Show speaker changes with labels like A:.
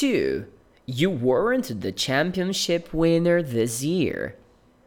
A: Two, you weren't the championship winner this year.